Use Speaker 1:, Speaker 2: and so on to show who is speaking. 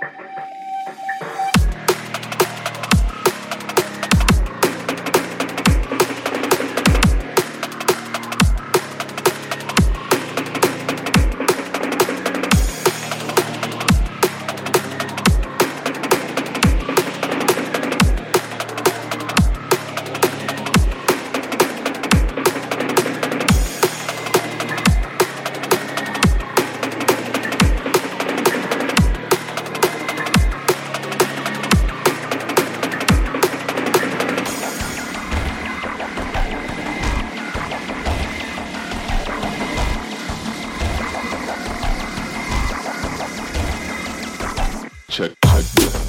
Speaker 1: Thank you. check, check.